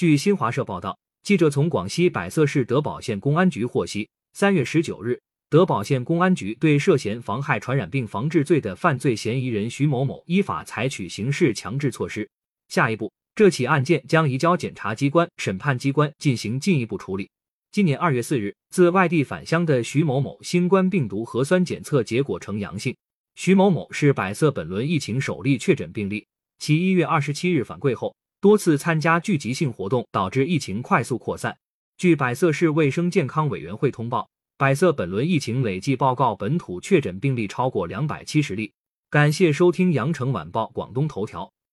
据新华社报道，记者从广西百色市德保县公安局获悉，三月十九日，德保县公安局对涉嫌妨害传染病防治罪的犯罪嫌疑人徐某某依法采取刑事强制措施。下一步，这起案件将移交检察机关、审判机关进行进一步处理。今年二月四日，自外地返乡的徐某某新冠病毒核酸检测结果呈阳性。徐某某是百色本轮疫情首例确诊病例。其一月二十七日返桂后，多次参加聚集性活动，导致疫情快速扩散。据百色市卫生健康委员会通报，百色本轮疫情累计报告本土确诊病例超过两百七十例。感谢收听羊城晚报广东头条。